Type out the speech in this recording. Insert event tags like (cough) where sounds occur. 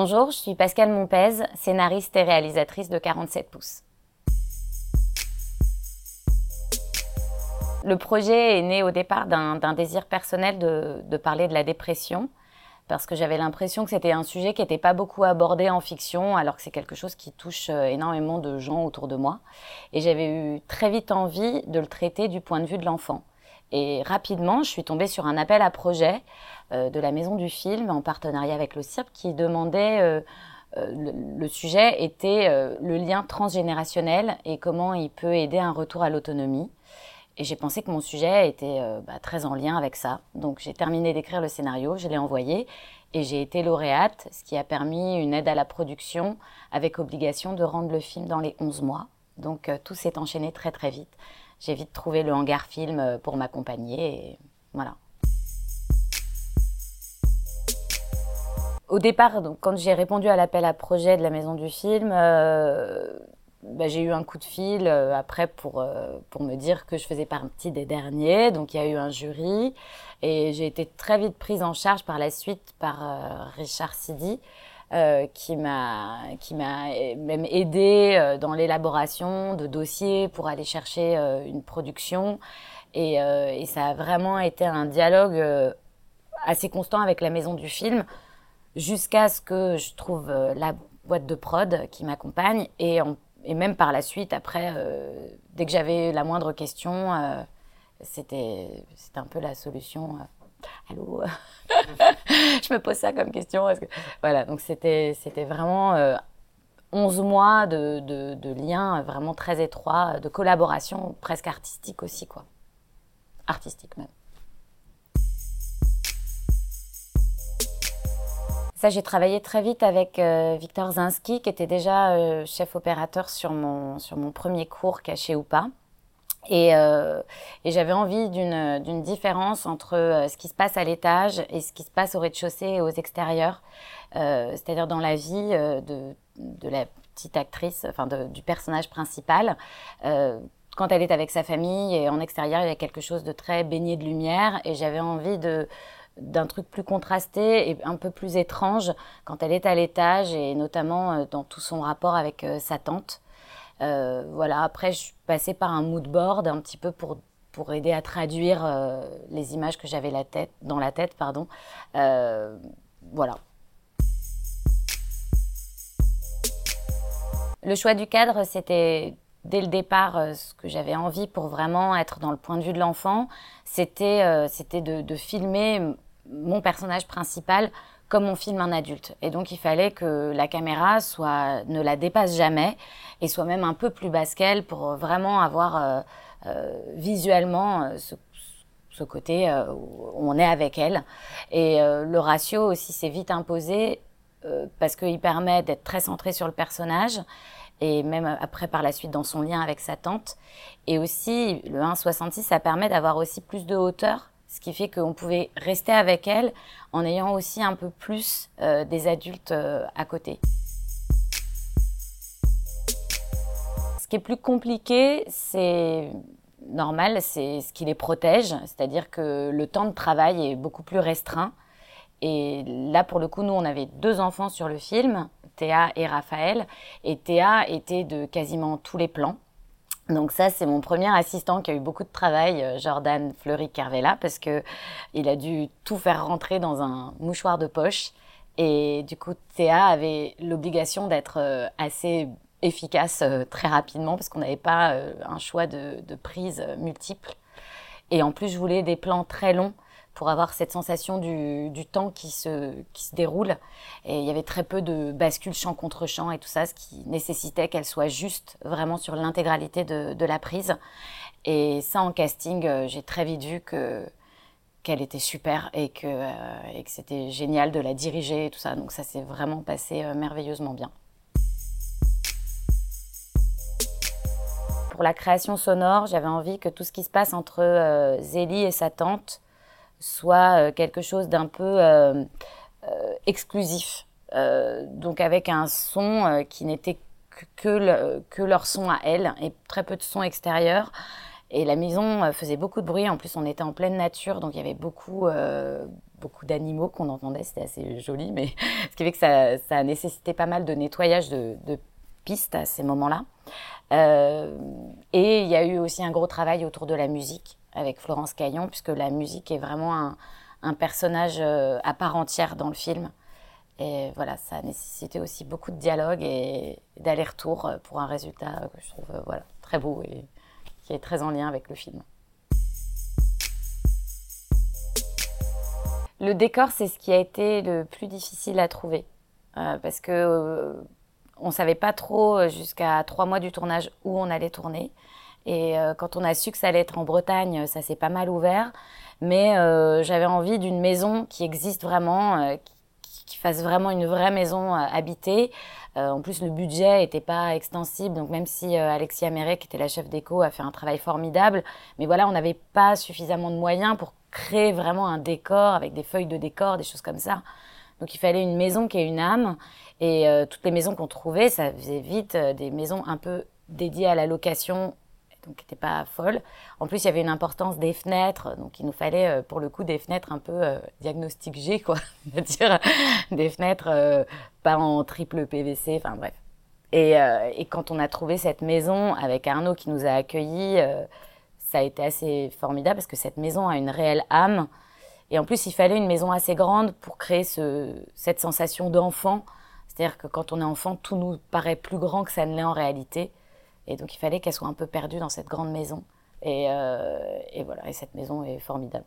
Bonjour, je suis Pascal Montpez, scénariste et réalisatrice de 47 pouces. Le projet est né au départ d'un désir personnel de, parler de la dépression, parce que j'avais l'impression que c'était un sujet qui n'était pas beaucoup abordé en fiction, alors que c'est quelque chose qui touche euh, énormément de gens autour de moi. Et j'avais eu très vite envie de le traiter du point de vue de l'enfant. Et rapidement, je suis tombée sur un appel à projet euh, de la Maison du Film en partenariat avec le CIRP qui demandait euh, euh, le, sujet était le lien transgénérationnel et comment il peut aider un retour à l'autonomie. Et j'ai pensé que mon sujet était bah, très en lien avec ça. Donc j'ai terminé d'écrire le scénario, je l'ai envoyé et j'ai été lauréate, ce qui a permis une aide à la production avec obligation de rendre le film dans les 11 mois. Donc tout s'est enchaîné très très vite j'ai vite trouvé le hangar film euh, pour m'accompagner. Voilà. Au départ, donc, quand j'ai répondu à l'appel à projet de la maison du film, euh, bah, j'ai eu un coup de fil euh, après pour, pour me dire que je faisais partie des derniers. Donc il y a eu un jury et j'ai été très vite prise en charge par la suite par Richard Sidi. Euh, qui m'a qui m'a même aidé euh, dans l'élaboration de dossiers pour aller chercher euh, une production. Et, et, ça a vraiment été un dialogue assez constant avec la maison du film jusqu'à ce que je trouve la boîte de prod qui m'accompagne. Et, et même par la suite après dès que j'avais la moindre question c'était c'était un peu la solution allô? (laughs) Je me pose ça comme question que... voilà donc c'était vraiment 11 euh, mois de, de, de liens vraiment très étroits de collaboration presque artistique aussi quoi. Artistique même. Ça, j'ai travaillé très vite avec euh, Victor Zinski, qui était déjà euh, chef opérateur sur mon, sur mon premier cours, Caché ou pas. Et, euh, et j'avais envie d'une différence entre euh, ce qui se passe à l'étage et ce qui se passe au rez-de-chaussée et aux extérieurs, euh, c'est-à-dire dans la vie euh, de, de, la petite actrice, enfin du personnage principal. Euh, quand elle est avec sa famille et en extérieur, il y a quelque chose de très baigné de lumière et j'avais envie de d'un truc plus contrasté et un peu plus étrange quand elle est à l'étage et notamment euh, dans tout son rapport avec sa tante. Euh, voilà, après, je suis passée par un mood board un petit peu pour pour aider à traduire euh, les images que j'avais la tête, dans la tête. Pardon. Euh, voilà. Le choix du cadre, c'était dès le départ ce que j'avais envie pour vraiment être dans le point de vue de l'enfant. C'était de, filmer mon personnage principal comme on filme un adulte. Et donc il fallait que la caméra soit ne la dépasse jamais et soit même un peu plus basse qu'elle pour vraiment avoir euh, euh, visuellement euh, ce, ce, côté euh, où on est avec elle. Et euh, le ratio aussi s'est vite imposé parce qu'il permet d'être très centré sur le personnage et même après par la suite dans son lien avec sa tante. Et aussi le 1,66 ça permet d'avoir aussi plus de hauteur ce qui fait qu'on pouvait rester avec elle en ayant aussi un peu plus euh, des adultes euh, à côté. Ce qui est plus compliqué, c'est normal, c'est ce qui les protège, c'est-à-dire que le temps de travail est beaucoup plus restreint. Et là, pour le coup, nous, on avait deux enfants sur le film, Théa et Raphaël, et Théa était de quasiment tous les plans. Donc ça, c'est mon premier assistant qui a eu beaucoup de travail, euh, Jordan Fleury Carvela, parce que il a dû tout faire rentrer dans un mouchoir de poche. Et du coup, Théa avait l'obligation d'être euh, assez efficace euh, très rapidement, parce qu'on n'avait pas un choix de, de prise multiple. Et en plus, je voulais des plans très longs pour avoir cette sensation du, temps qui se, qui se déroule. Et il y avait très peu de bascules champ contre champ et tout ça, ce qui nécessitait qu'elle soit juste vraiment sur l'intégralité de, la prise. Et ça, en casting, euh, j'ai très vite vu que qu'elle était super et que, euh, que c'était génial de la diriger et tout ça. Donc ça s'est vraiment passé euh, merveilleusement bien. Pour la création sonore, j'avais envie que tout ce qui se passe entre Zélie et sa tante soit euh, quelque chose d'un peu euh, euh, exclusif. donc avec un son qui n'était que, le, que leur son à elles et très peu de son extérieur. Et la maison faisait beaucoup de bruit. En plus, on était en pleine nature, donc il y avait beaucoup, beaucoup d'animaux qu'on entendait. C'était assez joli, mais (laughs) ce qui fait que ça, ça a nécessité pas mal de nettoyage de, de pistes à ces moments-là. et il y a eu aussi un gros travail autour de la musique avec Florence Caillon, puisque la musique est vraiment un, personnage à part entière dans le film. Et voilà, ça a nécessité aussi beaucoup de dialogue et d'aller-retour euh, pour un résultat que je trouve euh, voilà, très beau et qui est très en lien avec le film. Le décor, c'est ce qui a été le plus difficile à trouver. Euh, parce que on savait pas trop jusqu'à trois mois du tournage où on allait tourner. Et quand on a su que ça allait être en Bretagne, ça s'est pas mal ouvert. Mais j'avais envie d'une maison qui existe vraiment, qui fasse vraiment une vraie maison euh, habitée. Euh, en plus, le budget n'était pas extensible, donc même si euh, Alexia Meret, qui était la chef d'éco, a fait un travail formidable, mais voilà, on n'avait pas suffisamment de moyens pour créer vraiment un décor avec des feuilles de décor, des choses comme ça. Donc il fallait une maison qui ait une âme, et toutes les maisons qu'on trouvait, ça faisait vite des maisons un peu dédiées à la location donc qui n'était pas folle. En plus, il y avait une importance des fenêtres, donc il nous fallait euh, pour le coup des fenêtres un peu euh, diagnostic G, quoi, (laughs) c'est-à-dire des fenêtres euh, pas en triple PVC, enfin bref. Et, et, quand on a trouvé cette maison avec Arnaud qui nous a accueillis, ça a été assez formidable parce que cette maison a une réelle âme. Et en plus, il fallait une maison assez grande pour créer ce, cette sensation d'enfant. C'est-à-dire que quand on est enfant, tout nous paraît plus grand que ça ne l'est en réalité. Et donc il fallait qu'elle soit un peu perdue dans cette grande maison. Et, euh, voilà, et cette maison est formidable.